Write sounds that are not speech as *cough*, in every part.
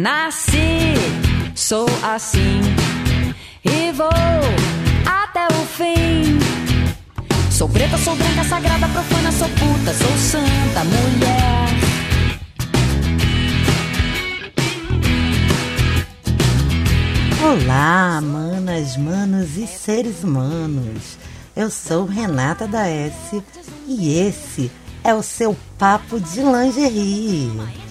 Nasci, sou assim e vou até o fim. Sou preta, sou branca, sagrada, profana, sou puta, sou santa, mulher. Olá, manas, manos e seres humanos. Eu sou Renata da S e esse é o seu papo de lingerie.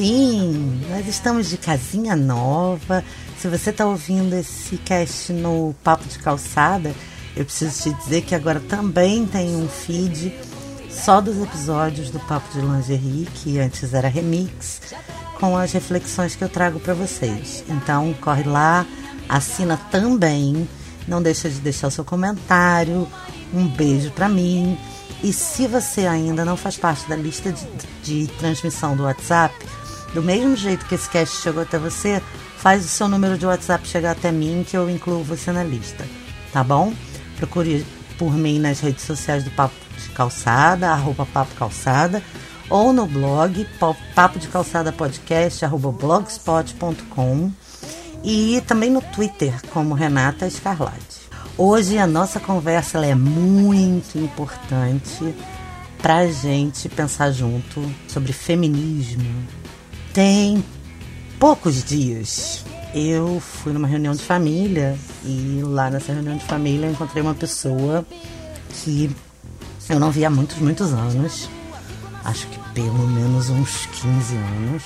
Sim, nós estamos de casinha nova. Se você está ouvindo esse cast no Papo de Calçada, eu preciso te dizer que agora também tem um feed só dos episódios do Papo de Lingerie, que antes era remix, com as reflexões que eu trago para vocês. Então corre lá, assina também, não deixa de deixar o seu comentário. Um beijo para mim. E se você ainda não faz parte da lista de, de transmissão do WhatsApp, do mesmo jeito que esse cast chegou até você, faz o seu número de WhatsApp chegar até mim que eu incluo você na lista, tá bom? Procure por mim nas redes sociais do Papo de Calçada, arroba Papo Calçada, ou no blog papo de calçada podcast, arroba blogspot.com e também no Twitter como Renata Escarlate. Hoje a nossa conversa é muito importante para gente pensar junto sobre feminismo. Tem poucos dias eu fui numa reunião de família e lá nessa reunião de família eu encontrei uma pessoa que eu não via há muitos, muitos anos. Acho que pelo menos uns 15 anos.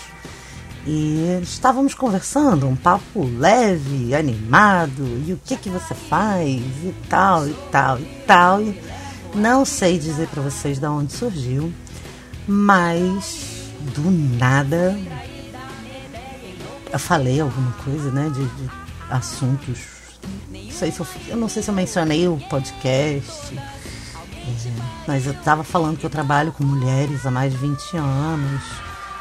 E estávamos conversando, um papo leve, animado, e o que que você faz, e tal, e tal, e tal. E não sei dizer para vocês de onde surgiu, mas do nada eu falei alguma coisa, né, de, de assuntos. Não sei se eu, eu, não sei se eu mencionei o podcast, mas eu estava falando que eu trabalho com mulheres há mais de 20 anos.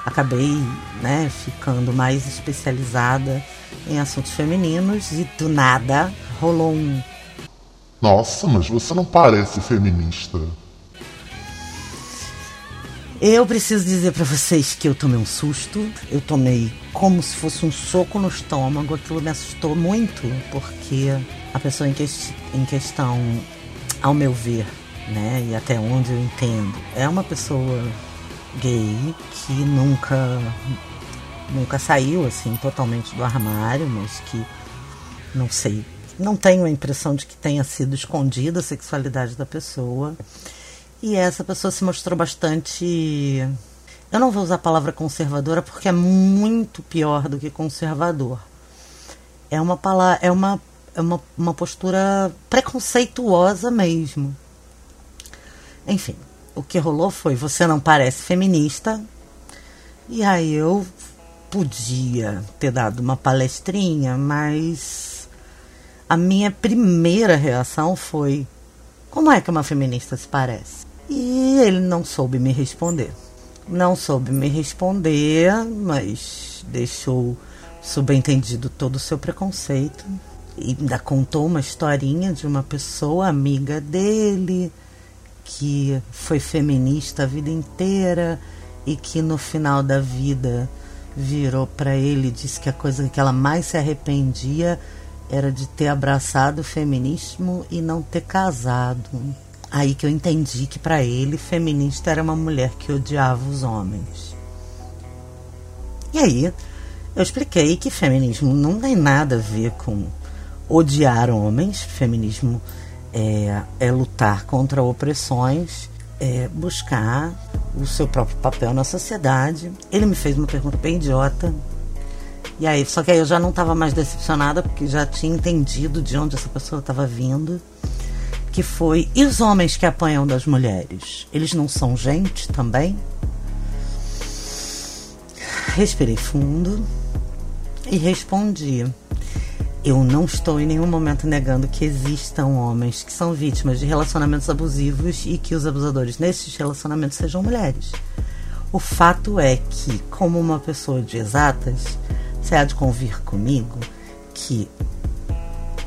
Acabei, né, ficando mais especializada em assuntos femininos e do nada rolou um. Nossa, mas você não parece feminista. Eu preciso dizer para vocês que eu tomei um susto. Eu tomei como se fosse um soco no estômago. Aquilo me assustou muito, porque a pessoa em, que, em questão, ao meu ver, né, e até onde eu entendo, é uma pessoa gay que nunca nunca saiu assim totalmente do armário, mas que não sei, não tenho a impressão de que tenha sido escondida a sexualidade da pessoa. E essa pessoa se mostrou bastante. Eu não vou usar a palavra conservadora porque é muito pior do que conservador. É uma palavra, é uma, é uma, uma postura preconceituosa mesmo. Enfim, o que rolou foi: você não parece feminista. E aí eu podia ter dado uma palestrinha, mas a minha primeira reação foi: como é que uma feminista se parece? E ele não soube me responder. Não soube me responder, mas deixou subentendido todo o seu preconceito. E ainda contou uma historinha de uma pessoa amiga dele que foi feminista a vida inteira e que no final da vida virou para ele e disse que a coisa que ela mais se arrependia era de ter abraçado o feminismo e não ter casado. Aí que eu entendi que para ele feminista era uma mulher que odiava os homens. E aí eu expliquei que feminismo não tem nada a ver com odiar homens. Feminismo é, é lutar contra opressões, é buscar o seu próprio papel na sociedade. Ele me fez uma pergunta bem idiota. E aí, só que aí eu já não estava mais decepcionada porque já tinha entendido de onde essa pessoa estava vindo que foi: e os homens que apanham das mulheres? Eles não são gente também? Respirei fundo e respondi: Eu não estou em nenhum momento negando que existam homens que são vítimas de relacionamentos abusivos e que os abusadores nesses relacionamentos sejam mulheres. O fato é que, como uma pessoa de exatas, você há de convir comigo que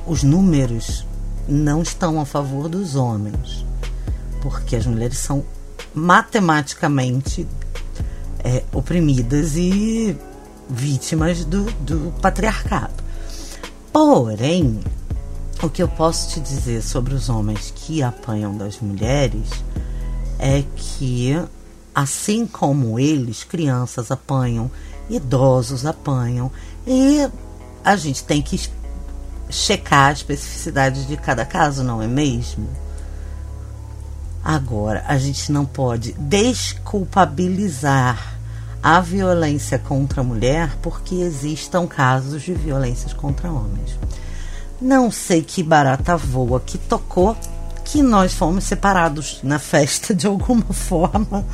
os números não estão a favor dos homens, porque as mulheres são matematicamente é, oprimidas e vítimas do, do patriarcado. Porém, o que eu posso te dizer sobre os homens que apanham das mulheres é que, assim como eles, crianças apanham, idosos apanham, e a gente tem que checar a especificidade de cada caso, não é mesmo? Agora, a gente não pode desculpabilizar a violência contra a mulher porque existam casos de violências contra homens. Não sei que barata voa que tocou que nós fomos separados na festa de alguma *laughs* forma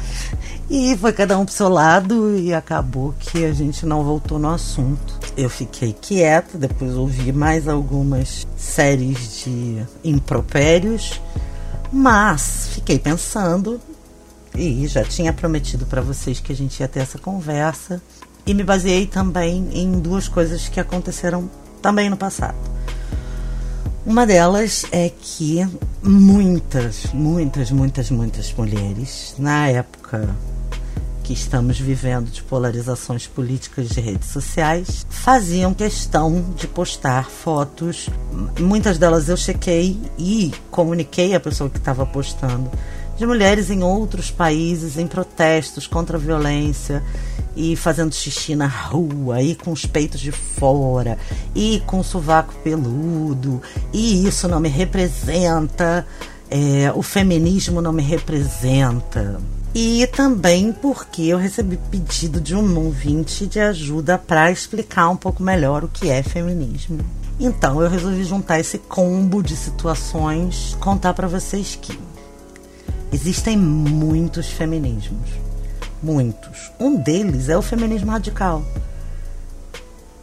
e foi cada um pro seu lado e acabou que a gente não voltou no assunto. Eu fiquei quieta, depois ouvi mais algumas séries de impropérios, mas fiquei pensando e já tinha prometido para vocês que a gente ia ter essa conversa e me baseei também em duas coisas que aconteceram também no passado. Uma delas é que muitas, muitas, muitas, muitas mulheres, na época que estamos vivendo de polarizações políticas de redes sociais, faziam questão de postar fotos. Muitas delas eu chequei e comuniquei à pessoa que estava postando de mulheres em outros países em protestos contra a violência e fazendo xixi na rua, e com os peitos de fora, e com o sovaco peludo, e isso não me representa, é, o feminismo não me representa. E também porque eu recebi pedido de um ouvinte de ajuda para explicar um pouco melhor o que é feminismo. Então eu resolvi juntar esse combo de situações, contar para vocês que Existem muitos feminismos. Muitos. Um deles é o feminismo radical.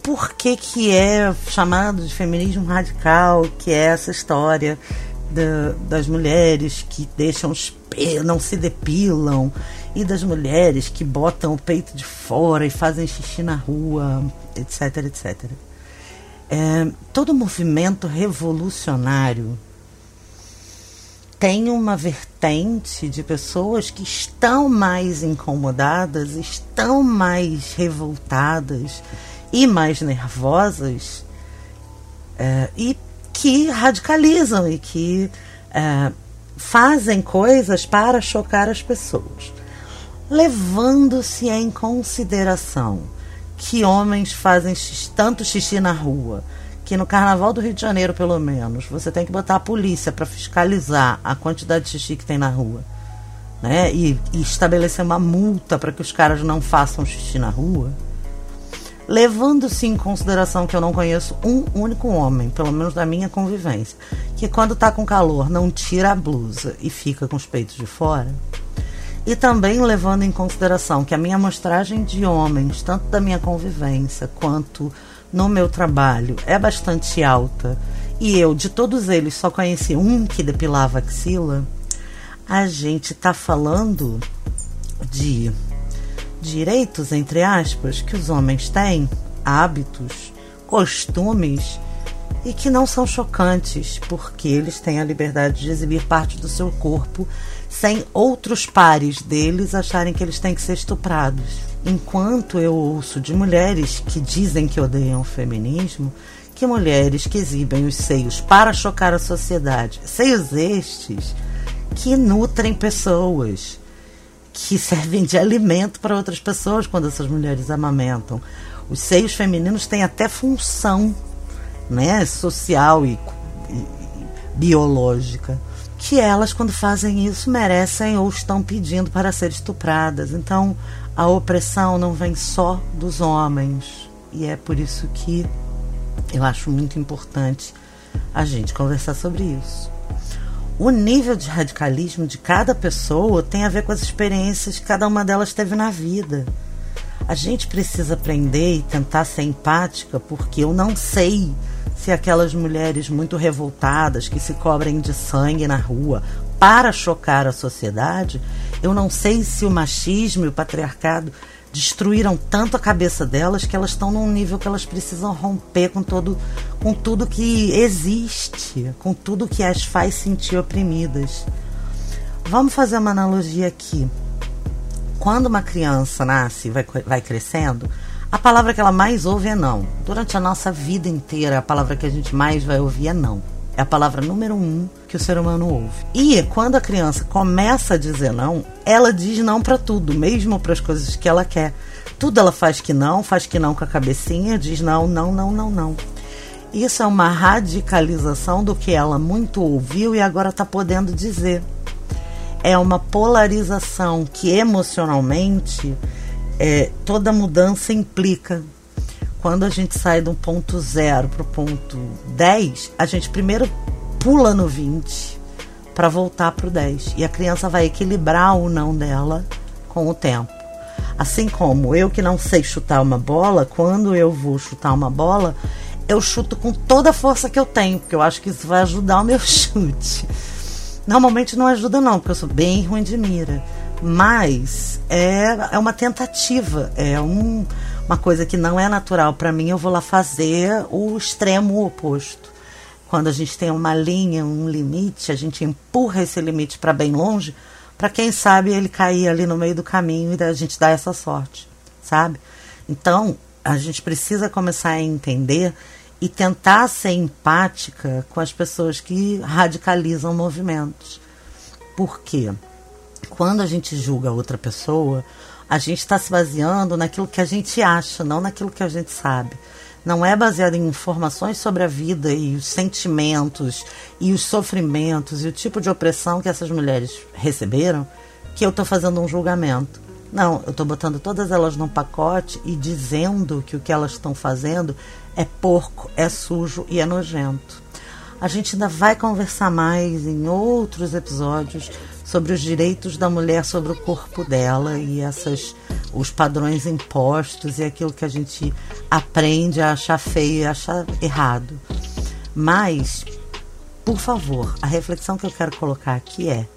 Por que, que é chamado de feminismo radical? Que é essa história da, das mulheres que deixam os não se depilam, e das mulheres que botam o peito de fora e fazem xixi na rua, etc, etc. É, todo movimento revolucionário tem uma vertente de pessoas que estão mais incomodadas, estão mais revoltadas e mais nervosas é, e que radicalizam e que é, fazem coisas para chocar as pessoas, levando-se em consideração que homens fazem tanto xixi na rua, que no Carnaval do Rio de Janeiro, pelo menos, você tem que botar a polícia para fiscalizar a quantidade de xixi que tem na rua, né? E, e estabelecer uma multa para que os caras não façam xixi na rua. Levando-se em consideração que eu não conheço um único homem, pelo menos da minha convivência, que quando tá com calor não tira a blusa e fica com os peitos de fora. E também levando em consideração que a minha amostragem de homens, tanto da minha convivência quanto no meu trabalho é bastante alta. E eu, de todos eles, só conheci um que depilava axila, a gente está falando de direitos, entre aspas, que os homens têm, hábitos, costumes e que não são chocantes, porque eles têm a liberdade de exibir parte do seu corpo sem outros pares deles acharem que eles têm que ser estuprados enquanto eu ouço de mulheres que dizem que odeiam o feminismo, que mulheres que exibem os seios para chocar a sociedade, seios estes que nutrem pessoas, que *laughs* servem de alimento para outras pessoas quando essas mulheres amamentam. Os seios femininos têm até função né, social e, e biológica que elas, quando fazem isso, merecem ou estão pedindo para ser estupradas. Então, a opressão não vem só dos homens. E é por isso que eu acho muito importante a gente conversar sobre isso. O nível de radicalismo de cada pessoa tem a ver com as experiências que cada uma delas teve na vida. A gente precisa aprender e tentar ser empática, porque eu não sei se aquelas mulheres muito revoltadas que se cobrem de sangue na rua para chocar a sociedade, eu não sei se o machismo e o patriarcado destruíram tanto a cabeça delas que elas estão num nível que elas precisam romper com todo com tudo que existe, com tudo que as faz sentir oprimidas. Vamos fazer uma analogia aqui. Quando uma criança nasce e vai, vai crescendo, A palavra que ela mais ouve é não. Durante a nossa vida inteira, a palavra que a gente mais vai ouvir é não. É a palavra número um que o ser humano ouve. E quando a criança começa a dizer não, ela diz não para tudo, mesmo para as coisas que ela quer. Tudo ela faz que não, faz que não com a cabecinha, diz não, não, não, não, não. Isso é uma radicalização do que ela muito ouviu e agora está podendo dizer. É uma polarização que emocionalmente é, toda mudança implica. Quando a gente sai do ponto zero para o ponto 10, a gente primeiro pula no 20 para voltar para o 10. E a criança vai equilibrar o não dela com o tempo. Assim como eu que não sei chutar uma bola, quando eu vou chutar uma bola, eu chuto com toda a força que eu tenho, porque eu acho que isso vai ajudar o meu *laughs* chute. Normalmente não ajuda não, porque eu sou bem ruim de mira. Mas é, é uma tentativa, é um, uma coisa que não é natural para mim. Eu vou lá fazer o extremo oposto. Quando a gente tem uma linha, um limite, a gente empurra esse limite para bem longe, para quem sabe ele cair ali no meio do caminho e a gente dá essa sorte, sabe? Então, a gente precisa começar a entender e tentar ser empática com as pessoas que radicalizam movimentos. Por quê? quando a gente julga outra pessoa, a gente está se baseando naquilo que a gente acha, não naquilo que a gente sabe. Não é baseado em informações sobre a vida e os sentimentos e os sofrimentos e o tipo de opressão que essas mulheres receberam que eu estou fazendo um julgamento. Não, eu estou botando todas elas num pacote e dizendo que o que elas estão fazendo é porco, é sujo e é nojento. A gente ainda vai conversar mais em outros episódios sobre os direitos da mulher sobre o corpo dela e essas os padrões impostos e aquilo que a gente aprende a achar feio e achar errado. Mas, por favor, a reflexão que eu quero colocar aqui é: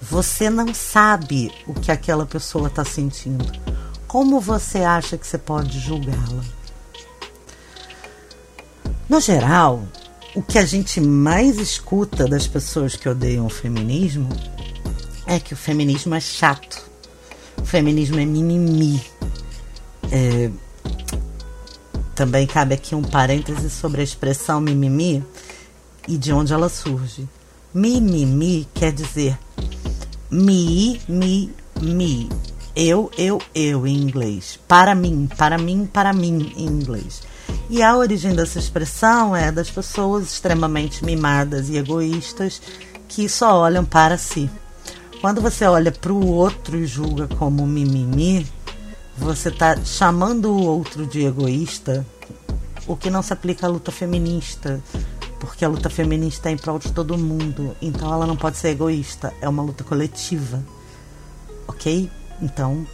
você não sabe o que aquela pessoa está sentindo. Como você acha que você pode julgá-la? No geral, o que a gente mais escuta das pessoas que odeiam o feminismo é que o feminismo é chato. O feminismo é mimimi. É... Também cabe aqui um parêntese sobre a expressão mimimi e de onde ela surge. Mimimi quer dizer me, me, me. Eu, eu, eu em inglês. Para mim, para mim, para mim em inglês. E a origem dessa expressão é das pessoas extremamente mimadas e egoístas que só olham para si. Quando você olha para o outro e julga como mimimi, você está chamando o outro de egoísta, o que não se aplica à luta feminista, porque a luta feminista é em prol de todo mundo, então ela não pode ser egoísta, é uma luta coletiva, ok? Então,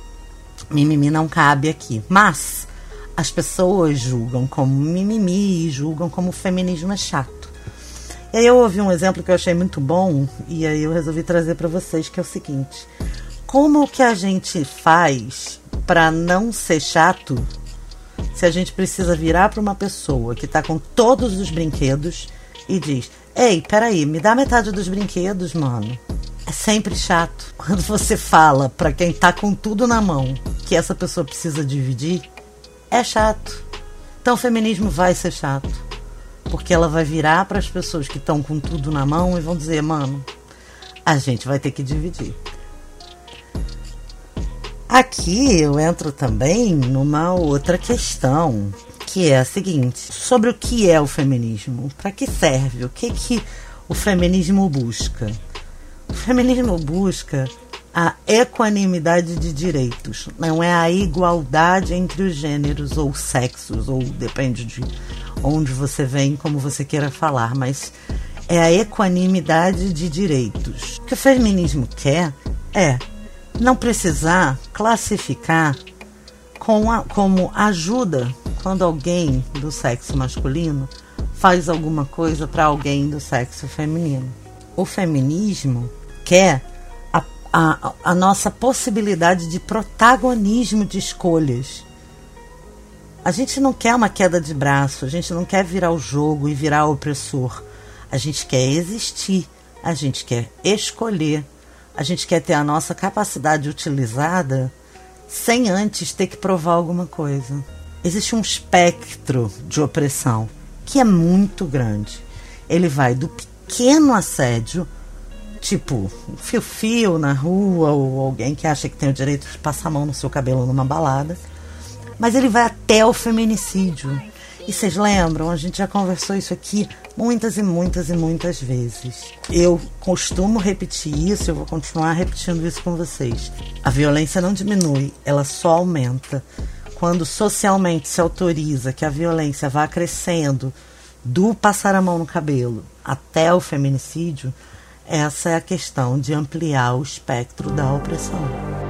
mimimi não cabe aqui. Mas as pessoas julgam como mimimi julgam como feminismo é chato. E aí eu ouvi um exemplo que eu achei muito bom e aí eu resolvi trazer para vocês, que é o seguinte: como que a gente faz para não ser chato se a gente precisa virar para uma pessoa que está com todos os brinquedos e diz: "Ei, peraí, me dá metade dos brinquedos, mano". É sempre chato quando você fala para quem está com tudo na mão que essa pessoa precisa dividir. É chato. Então o feminismo vai ser chato. Porque ela vai virar para as pessoas que estão com tudo na mão e vão dizer: mano, a gente vai ter que dividir. Aqui eu entro também numa outra questão, que é a seguinte: sobre o que é o feminismo, para que serve, o que que o feminismo busca? O feminismo busca a equanimidade de direitos, não é a igualdade entre os gêneros ou sexos, ou depende de onde você vem, como você queira falar, mas é a equanimidade de direitos. O que o feminismo quer é não precisar classificar com a, como ajuda quando alguém do sexo masculino faz alguma coisa para alguém do sexo feminino. O feminismo quer a, a, nossa possibilidade de protagonismo de escolhas a gente não quer uma queda de braço, a gente não quer virar o jogo e virar o opressor. A gente quer existir, a gente quer escolher, a gente quer ter a nossa capacidade utilizada sem antes ter que provar alguma coisa. existe um espectro de opressão que é muito grande. Ele vai do pequeno assédio, tipo fio-fio na rua, ou alguém que acha que tem o direito de passar a mão no seu cabelo numa balada, mas ele vai até o feminicídio. E vocês lembram? A gente já conversou isso aqui muitas e muitas e muitas vezes. Eu costumo repetir isso, eu vou continuar repetindo isso com vocês. A violência não diminui, ela só aumenta. Quando socialmente se autoriza que a violência vá crescendo do passar a mão no cabelo até o feminicídio, essa é a questão de ampliar o espectro da opressão.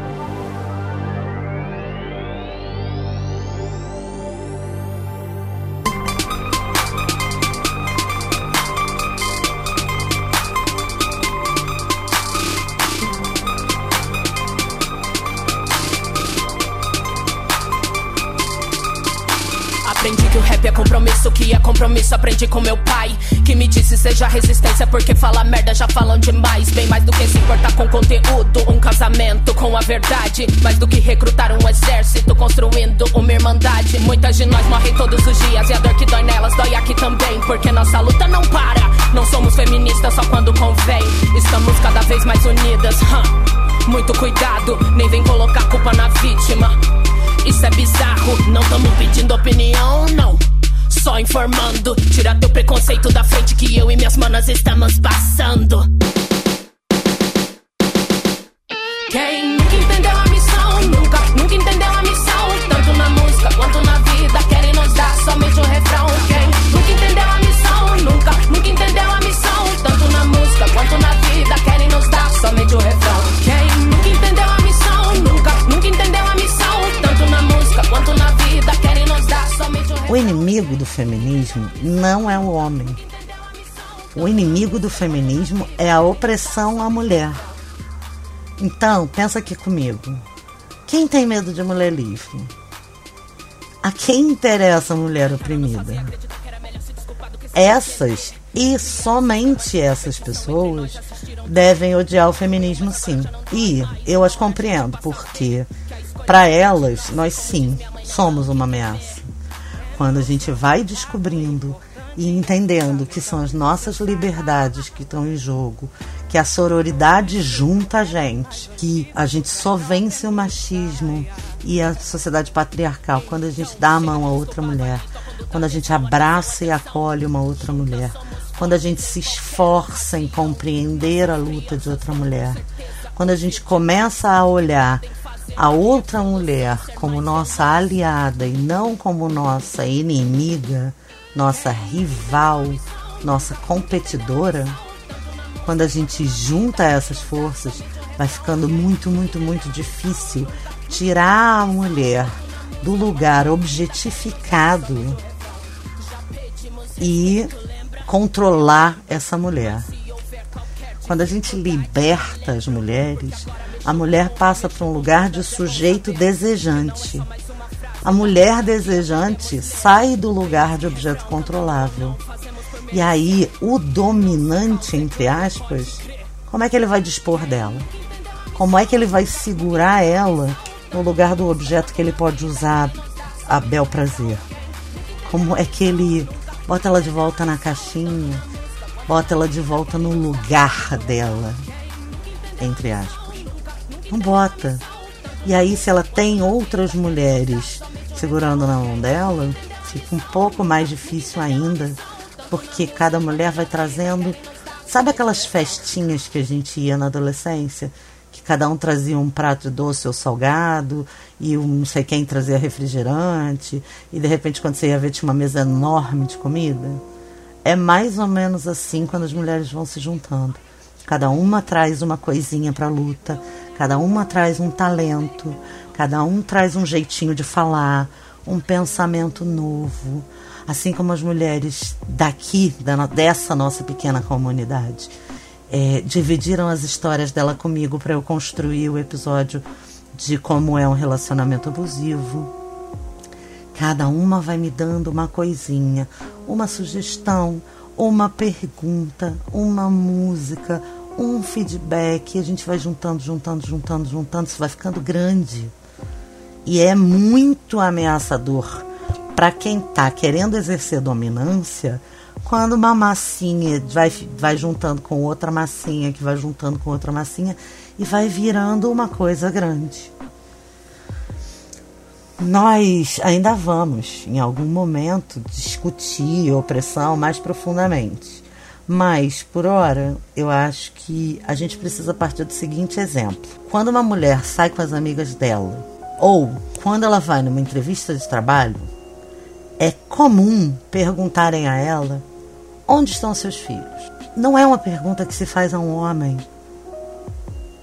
Compromisso, aprendi com meu pai. Que me disse seja resistência, porque fala merda já falam demais. Bem mais do que se importar com conteúdo, um casamento com a verdade. Mais do que recrutar um exército, construindo uma irmandade. Muitas de nós morrem todos os dias e a dor que dói nelas dói aqui também. Porque nossa luta não para. Não somos feministas só quando convém. Estamos cada vez mais unidas. Huh? Muito cuidado, nem vem colocar culpa na vítima. Isso é bizarro, não tamo pedindo opinião, não só informando. Tira teu preconceito da frente que eu e minhas manas estamos passando. Quem homem. O inimigo do feminismo é a opressão à mulher. Então, pensa aqui comigo. Quem tem medo de mulher livre? A quem interessa a mulher oprimida? Essas e somente essas pessoas devem odiar o feminismo, sim. E eu as compreendo, porque para elas, nós sim somos uma ameaça quando a gente vai descobrindo e entendendo que são as nossas liberdades que estão em jogo, que a sororidade junta a gente, que a gente só vence o machismo e a sociedade patriarcal quando a gente dá a mão a outra mulher, quando a gente abraça e acolhe uma outra mulher, quando a gente se esforça em compreender a luta de outra mulher, quando a gente começa a olhar a outra mulher como nossa aliada e não como nossa inimiga, nossa rival, nossa competidora, quando a gente junta essas forças, vai ficando muito, muito, muito difícil tirar a mulher do lugar objetificado e controlar essa mulher. Quando a gente liberta as mulheres, a mulher passa para um lugar de sujeito desejante. A mulher desejante sai do lugar de objeto controlável. E aí, o dominante, entre aspas, como é que ele vai dispor dela? Como é que ele vai segurar ela no lugar do objeto que ele pode usar a bel prazer? Como é que ele bota ela de volta na caixinha, bota ela de volta no lugar dela, entre aspas? Não bota. E aí, se ela tem outras mulheres segurando na mão dela, fica um pouco mais difícil ainda, porque cada mulher vai trazendo. Sabe aquelas festinhas que a gente ia na adolescência? Que cada um trazia um prato doce ou salgado, e um não sei quem trazia refrigerante, e de repente, quando você ia ver, tinha uma mesa enorme de comida? É mais ou menos assim quando as mulheres vão se juntando. Cada uma traz uma coisinha para a luta, Cada uma traz um talento, cada um traz um jeitinho de falar, um pensamento novo, assim como as mulheres daqui, dessa nossa pequena comunidade. É, dividiram as histórias dela comigo para eu construir o episódio de como é um relacionamento abusivo. Cada uma vai me dando uma coisinha, uma sugestão, uma pergunta, uma música, um feedback, a gente vai juntando, juntando, juntando, juntando, isso vai ficando grande. E é muito ameaçador para quem tá querendo exercer dominância, quando uma massinha vai, vai juntando com outra massinha, que vai juntando com outra massinha e vai virando uma coisa grande. Nós ainda vamos, em algum momento, discutir opressão mais profundamente. Mas, por hora, eu acho que a gente precisa partir do seguinte exemplo: quando uma mulher sai com as amigas dela, ou quando ela vai numa entrevista de trabalho, é comum perguntarem a ela onde estão seus filhos. Não é uma pergunta que se faz a um homem.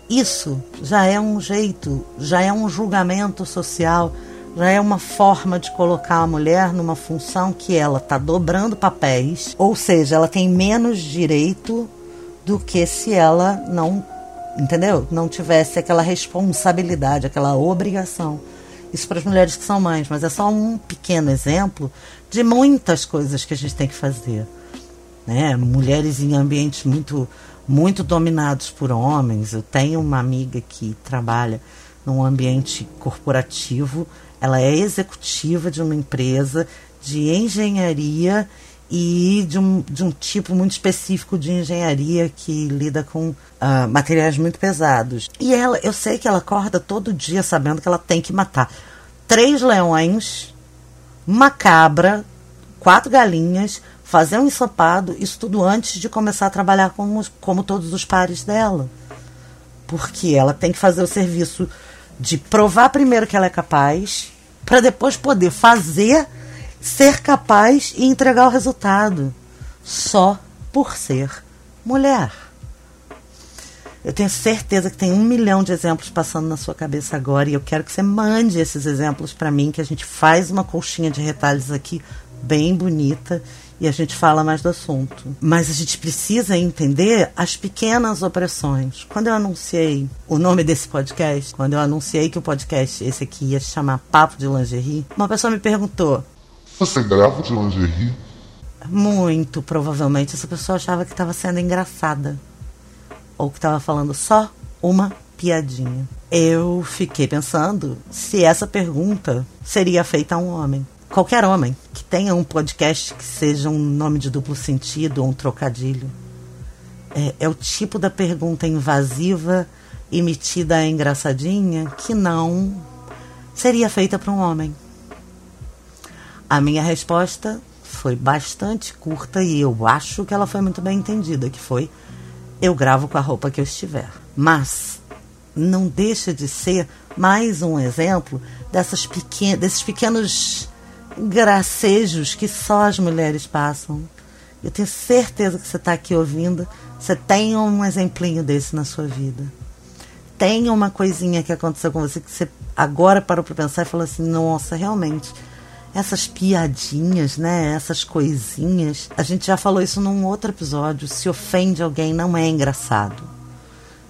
Isso já é um jeito, já é um julgamento social já é uma forma de colocar a mulher numa função que ela está dobrando papéis, ou seja, ela tem menos direito do que se ela não, entendeu? Não tivesse aquela responsabilidade, aquela obrigação. Isso para as mulheres que são mães, mas é só um pequeno exemplo de muitas coisas que a gente tem que fazer. Né? Mulheres em ambientes muito, muito dominados por homens. Eu tenho uma amiga que trabalha num ambiente corporativo ela é executiva de uma empresa de engenharia e de um, de um tipo muito específico de engenharia que lida com uh, materiais muito pesados. E ela, eu sei que ela acorda todo dia sabendo que ela tem que matar três leões, uma cabra, quatro galinhas, fazer um ensopado, isso tudo antes de começar a trabalhar como, como todos os pares dela. Porque ela tem que fazer o serviço de provar primeiro que ela é capaz, para depois poder fazer, ser capaz e entregar o resultado. Só por ser mulher. Eu tenho certeza que tem um milhão de exemplos passando na sua cabeça agora e eu quero que você mande esses exemplos para mim, que a gente faz uma colchinha de retalhos aqui bem bonita e a gente fala mais do assunto. Mas a gente precisa entender as pequenas opressões. Quando eu anunciei o nome desse podcast, quando eu anunciei que o podcast esse aqui ia se chamar Papo de Lingerie, uma pessoa me perguntou: Você grava de lingerie? Muito provavelmente essa pessoa achava que estava sendo engraçada ou que estava falando só uma piadinha. Eu fiquei pensando se essa pergunta seria feita a um homem qualquer homem que tenha um podcast que seja um nome de duplo sentido ou um trocadilho. É, é o tipo da pergunta invasiva e metida engraçadinha que não seria feita para um homem. A minha resposta foi bastante curta e eu acho que ela foi muito bem entendida, que foi eu gravo com a roupa que eu estiver. Mas não deixa de ser mais um exemplo dessas pequen desses pequenos gracejos que só as mulheres passam. Eu tenho certeza que você está aqui ouvindo, você tem um exemplinho desse na sua vida. Tem uma coisinha que aconteceu com você que você agora parou para pensar e falou assim: nossa, realmente, essas piadinhas, né? Essas coisinhas. A gente já falou isso num outro episódio. Se ofende alguém, não é engraçado.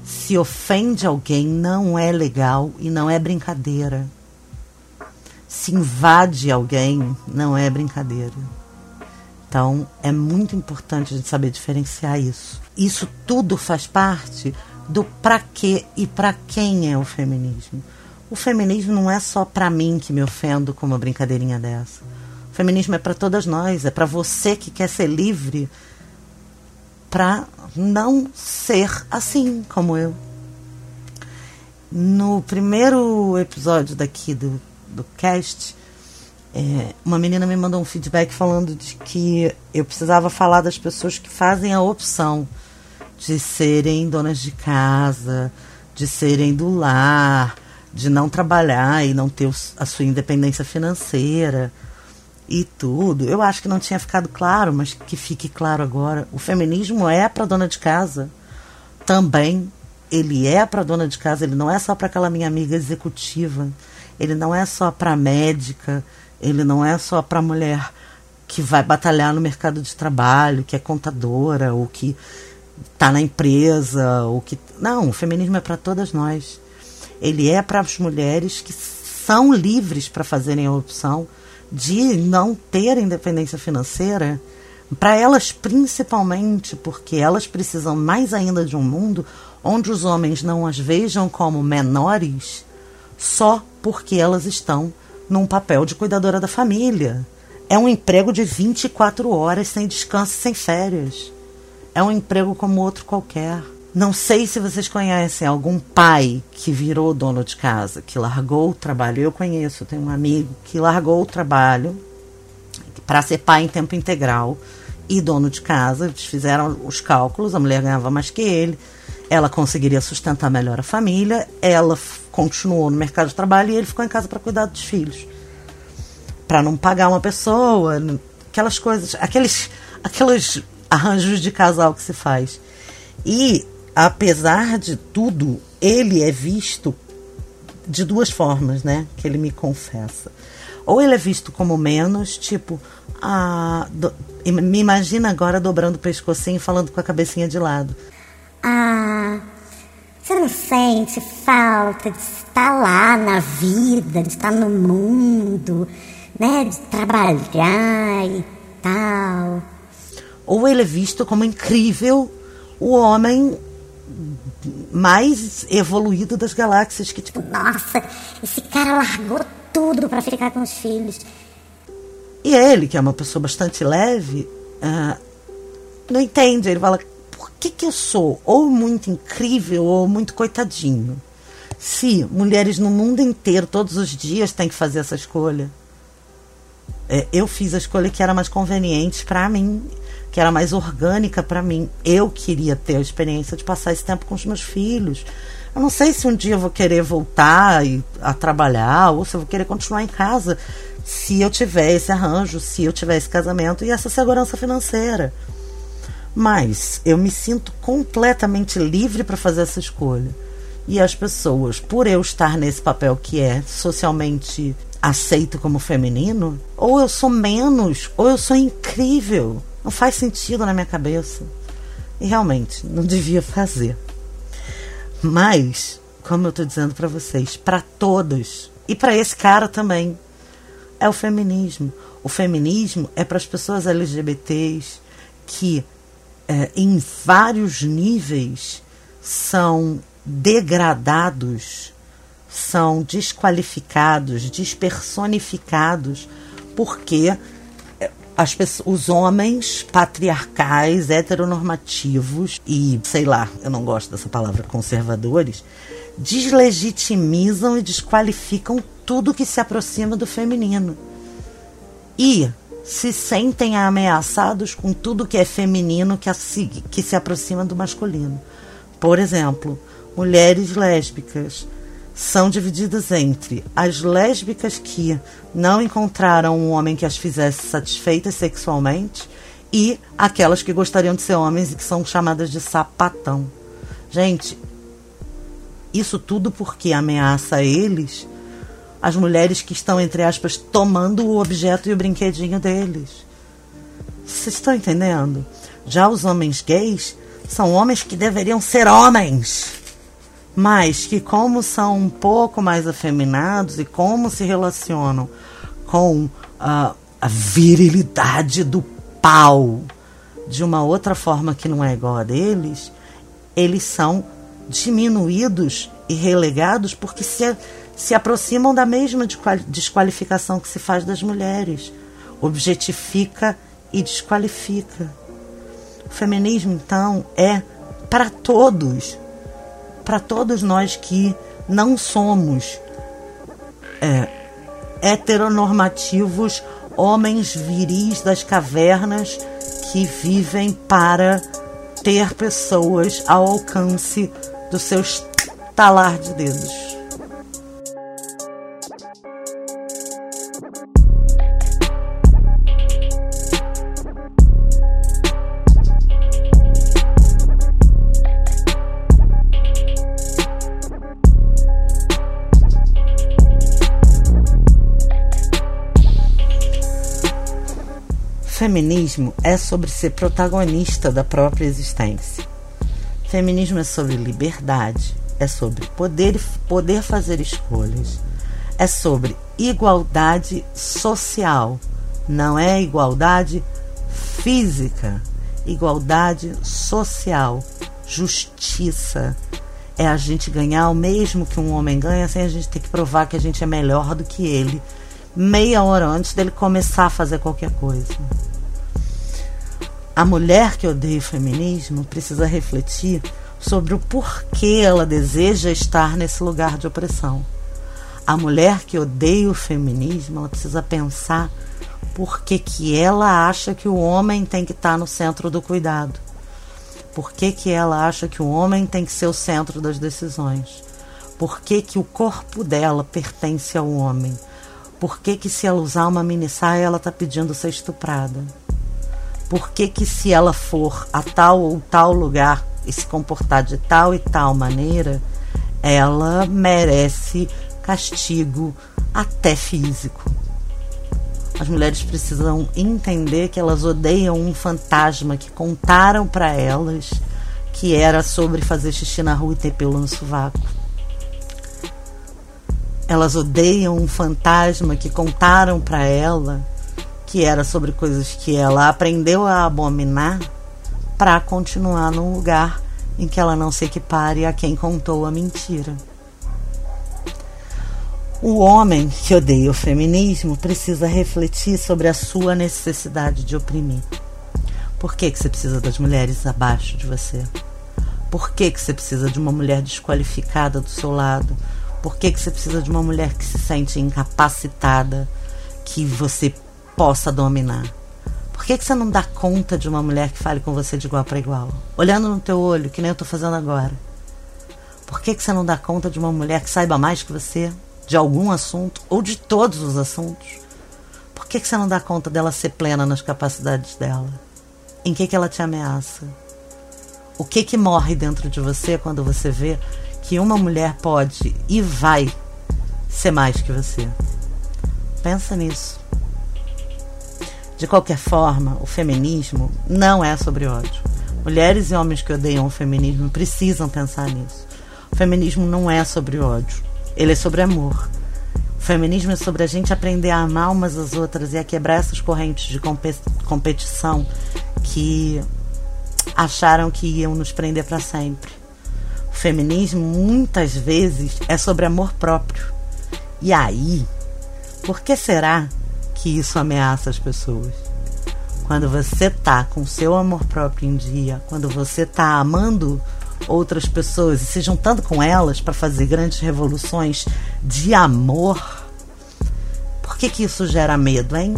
Se ofende alguém, não é legal e não é brincadeira se invade alguém, não é brincadeira. Então, é muito importante a gente saber diferenciar isso. Isso tudo faz parte do para quê e para quem é o feminismo. O feminismo não é só para mim que me ofendo com uma brincadeirinha dessa. O feminismo é para todas nós, é para você que quer ser livre para não ser assim como eu. No primeiro episódio daqui do do cast, é, uma menina me mandou um feedback falando de que eu precisava falar das pessoas que fazem a opção de serem donas de casa, de serem do lar, de não trabalhar e não ter a sua independência financeira e tudo. Eu acho que não tinha ficado claro, mas que fique claro agora. O feminismo é para dona de casa também. Ele é para dona de casa, ele não é só para aquela minha amiga executiva ele não é só para médica, ele não é só para mulher que vai batalhar no mercado de trabalho, que é contadora, ou que está na empresa, ou que. Não, o feminismo é para todas nós. Ele é para as mulheres que são livres para fazerem a opção de não ter independência financeira, para elas principalmente, porque elas precisam mais ainda de um mundo onde os homens não as vejam como menores só porque elas estão num papel de cuidadora da família. É um emprego de 24 horas, sem descanso, sem férias. É um emprego como outro qualquer. Não sei se vocês conhecem algum pai que virou dono de casa, que largou o trabalho. Eu conheço, tenho um amigo que largou o trabalho para ser pai em tempo integral e dono de casa. Eles fizeram os cálculos, a mulher ganhava mais que ele, ela conseguiria sustentar melhor a família, ela continuou no mercado de trabalho e ele ficou em casa para cuidar dos filhos. Para não pagar uma pessoa, aquelas coisas, aqueles, aqueles arranjos de casal que se faz. E apesar de tudo, ele é visto de duas formas, né? Que ele me confessa. Ou ele é visto como menos, tipo, ah, do, me imagina agora dobrando o pescocinho e falando com a cabecinha de lado. Ah, você não sente falta de estar lá na vida, de estar no mundo, né? De trabalhar e tal. Ou ele é visto como incrível o homem mais evoluído das galáxias que tipo nossa esse cara largou tudo para ficar com os filhos e ele que é uma pessoa bastante leve uh, não entende ele fala por que que eu sou ou muito incrível ou muito coitadinho se mulheres no mundo inteiro todos os dias têm que fazer essa escolha é, eu fiz a escolha que era mais conveniente para mim que era mais orgânica para mim. Eu queria ter a experiência de passar esse tempo com os meus filhos. Eu não sei se um dia eu vou querer voltar e, a trabalhar ou se eu vou querer continuar em casa se eu tiver esse arranjo, se eu tiver esse casamento e essa segurança financeira. Mas eu me sinto completamente livre para fazer essa escolha. E as pessoas, por eu estar nesse papel que é socialmente aceito como feminino, ou eu sou menos, ou eu sou incrível. Não faz sentido na minha cabeça. E realmente, não devia fazer. Mas, como eu estou dizendo para vocês, para todos, e para esse cara também, é o feminismo. O feminismo é para as pessoas LGBTs que, em vários níveis, são degradados, são desqualificados, despersonificados, porque as pessoas, os homens patriarcais, heteronormativos e, sei lá, eu não gosto dessa palavra, conservadores, deslegitimizam e desqualificam tudo que se aproxima do feminino. E se sentem ameaçados com tudo que é feminino que, que se aproxima do masculino. Por exemplo, mulheres lésbicas são divididas entre as lésbicas que não encontraram um homem que as fizesse satisfeitas sexualmente e aquelas que gostariam de ser homens e que são chamadas de sapatão. Gente, isso tudo porque ameaça eles as mulheres que estão, entre aspas, tomando o objeto e o brinquedinho deles. Vocês estão entendendo? Já os homens gays são homens que deveriam ser homens mas que como são um pouco mais afeminados e como se relacionam com uh, a virilidade do pau de uma outra forma que não é igual a deles, eles são diminuídos e relegados porque se, se aproximam da mesma desqualificação que se faz das mulheres. Objetifica e desqualifica. O feminismo, então, é para todos para todos nós que não somos é, heteronormativos, homens viris das cavernas que vivem para ter pessoas ao alcance dos seus talar de dedos. Feminismo é sobre ser protagonista da própria existência. Feminismo é sobre liberdade, é sobre poder, poder fazer escolhas, é sobre igualdade social, não é igualdade física, igualdade social, justiça. É a gente ganhar o mesmo que um homem ganha sem a gente ter que provar que a gente é melhor do que ele meia hora antes dele começar a fazer qualquer coisa. A mulher que odeia o feminismo precisa refletir sobre o porquê ela deseja estar nesse lugar de opressão. A mulher que odeia o feminismo, ela precisa pensar por que, que ela acha que o homem tem que estar no centro do cuidado. Por que, que ela acha que o homem tem que ser o centro das decisões? Por que, que o corpo dela pertence ao homem? Por que, que se ela usar uma mini saia, ela está pedindo ser estuprada? Por que, que se ela for a tal ou tal lugar e se comportar de tal e tal maneira, ela merece castigo até físico? As mulheres precisam entender que elas odeiam um fantasma que contaram para elas que era sobre fazer xixi na rua e ter pelo no sovaco. Elas odeiam um fantasma que contaram para ela que era sobre coisas que ela aprendeu a abominar para continuar num lugar em que ela não se equipare a quem contou a mentira. O homem que odeia o feminismo precisa refletir sobre a sua necessidade de oprimir. Por que, que você precisa das mulheres abaixo de você? Por que, que você precisa de uma mulher desqualificada do seu lado? Por que, que você precisa de uma mulher que se sente incapacitada, que você possa dominar? Por que, que você não dá conta de uma mulher que fale com você de igual para igual? Olhando no teu olho, que nem eu estou fazendo agora. Por que, que você não dá conta de uma mulher que saiba mais que você? de algum assunto ou de todos os assuntos, por que, que você não dá conta dela ser plena nas capacidades dela? Em que, que ela te ameaça? O que que morre dentro de você quando você vê que uma mulher pode e vai ser mais que você? Pensa nisso. De qualquer forma, o feminismo não é sobre ódio. Mulheres e homens que odeiam o feminismo precisam pensar nisso. O feminismo não é sobre ódio. Ele é sobre amor. O feminismo é sobre a gente aprender a amar umas às outras e a quebrar essas correntes de competição que acharam que iam nos prender para sempre. O feminismo muitas vezes é sobre amor próprio. E aí, por que será que isso ameaça as pessoas? Quando você tá com seu amor próprio em dia, quando você tá amando outras pessoas e se juntando com elas para fazer grandes revoluções de amor, por que, que isso gera medo, hein?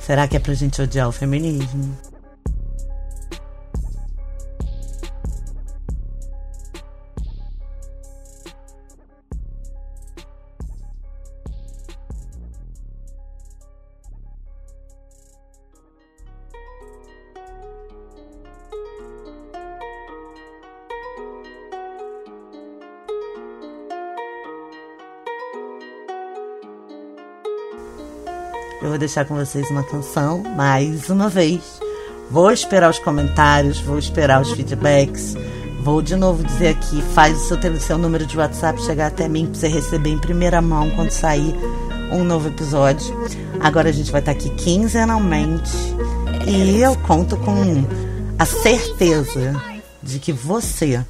Será que é pra gente odiar o feminismo? Deixar com vocês uma canção mais uma vez. Vou esperar os comentários, vou esperar os feedbacks. Vou de novo dizer aqui, faz o seu, seu número de WhatsApp chegar até mim para você receber em primeira mão quando sair um novo episódio. Agora a gente vai estar aqui quinzenalmente e eu conto com a certeza de que você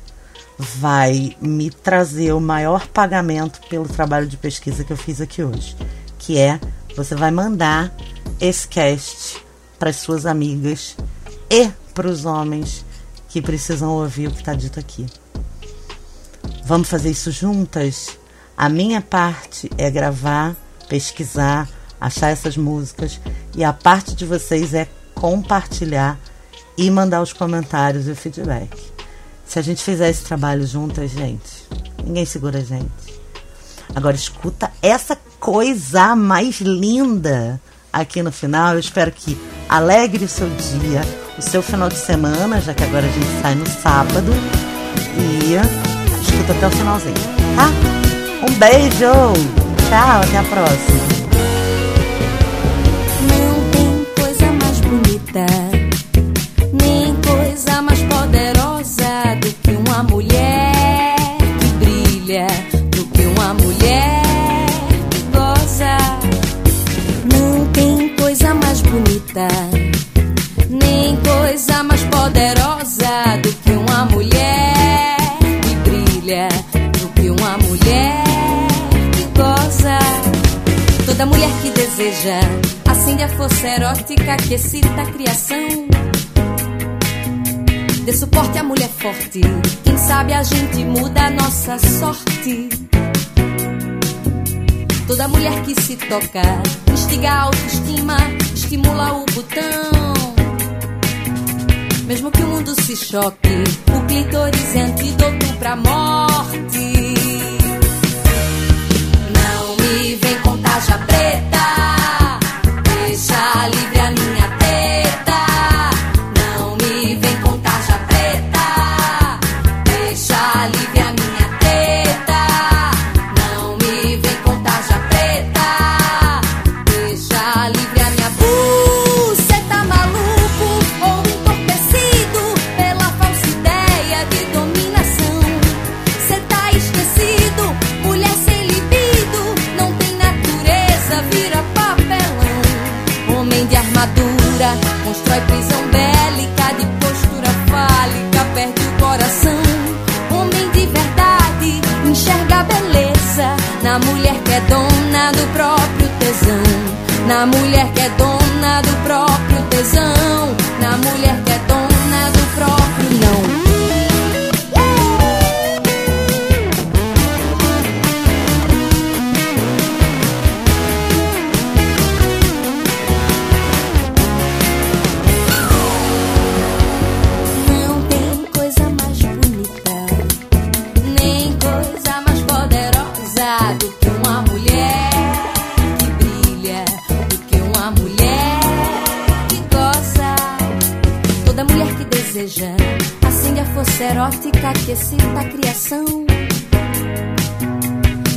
vai me trazer o maior pagamento pelo trabalho de pesquisa que eu fiz aqui hoje, que é você vai mandar esse cast para suas amigas e para os homens que precisam ouvir o que está dito aqui. Vamos fazer isso juntas? A minha parte é gravar, pesquisar, achar essas músicas e a parte de vocês é compartilhar e mandar os comentários e o feedback. Se a gente fizer esse trabalho juntas, gente, ninguém segura a gente. Agora escuta essa coisa mais linda aqui no final. Eu espero que alegre o seu dia, o seu final de semana, já que agora a gente sai no sábado. E escuta até o finalzinho, tá? Um beijo! Tchau, até a próxima. Não tem coisa mais bonita, bonita, nem coisa mais poderosa do que uma mulher que brilha, do que uma mulher que goza. deseja. Acende a força erótica que excita a criação. Dê suporte à mulher forte. Quem sabe a gente muda a nossa sorte. Toda mulher que se toca instiga a autoestima, estimula o botão. Mesmo que o mundo se choque, o clítoris é antídoto pra morte. Não me vem com taja preta, deixa livre na mulher que é dona do próprio tesão. Na mulher que é dona do próprio tesão. Na mulher que é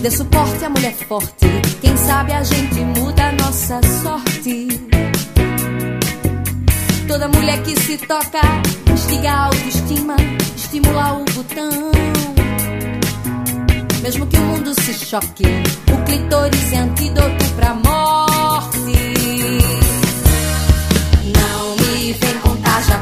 Dê suporte à mulher forte. Quem sabe a gente muda a nossa sorte. Toda mulher que se toca instiga a autoestima, estimula o botão. Mesmo que o mundo se choque, o clitóris é antídoto pra morte. Não me vem contar já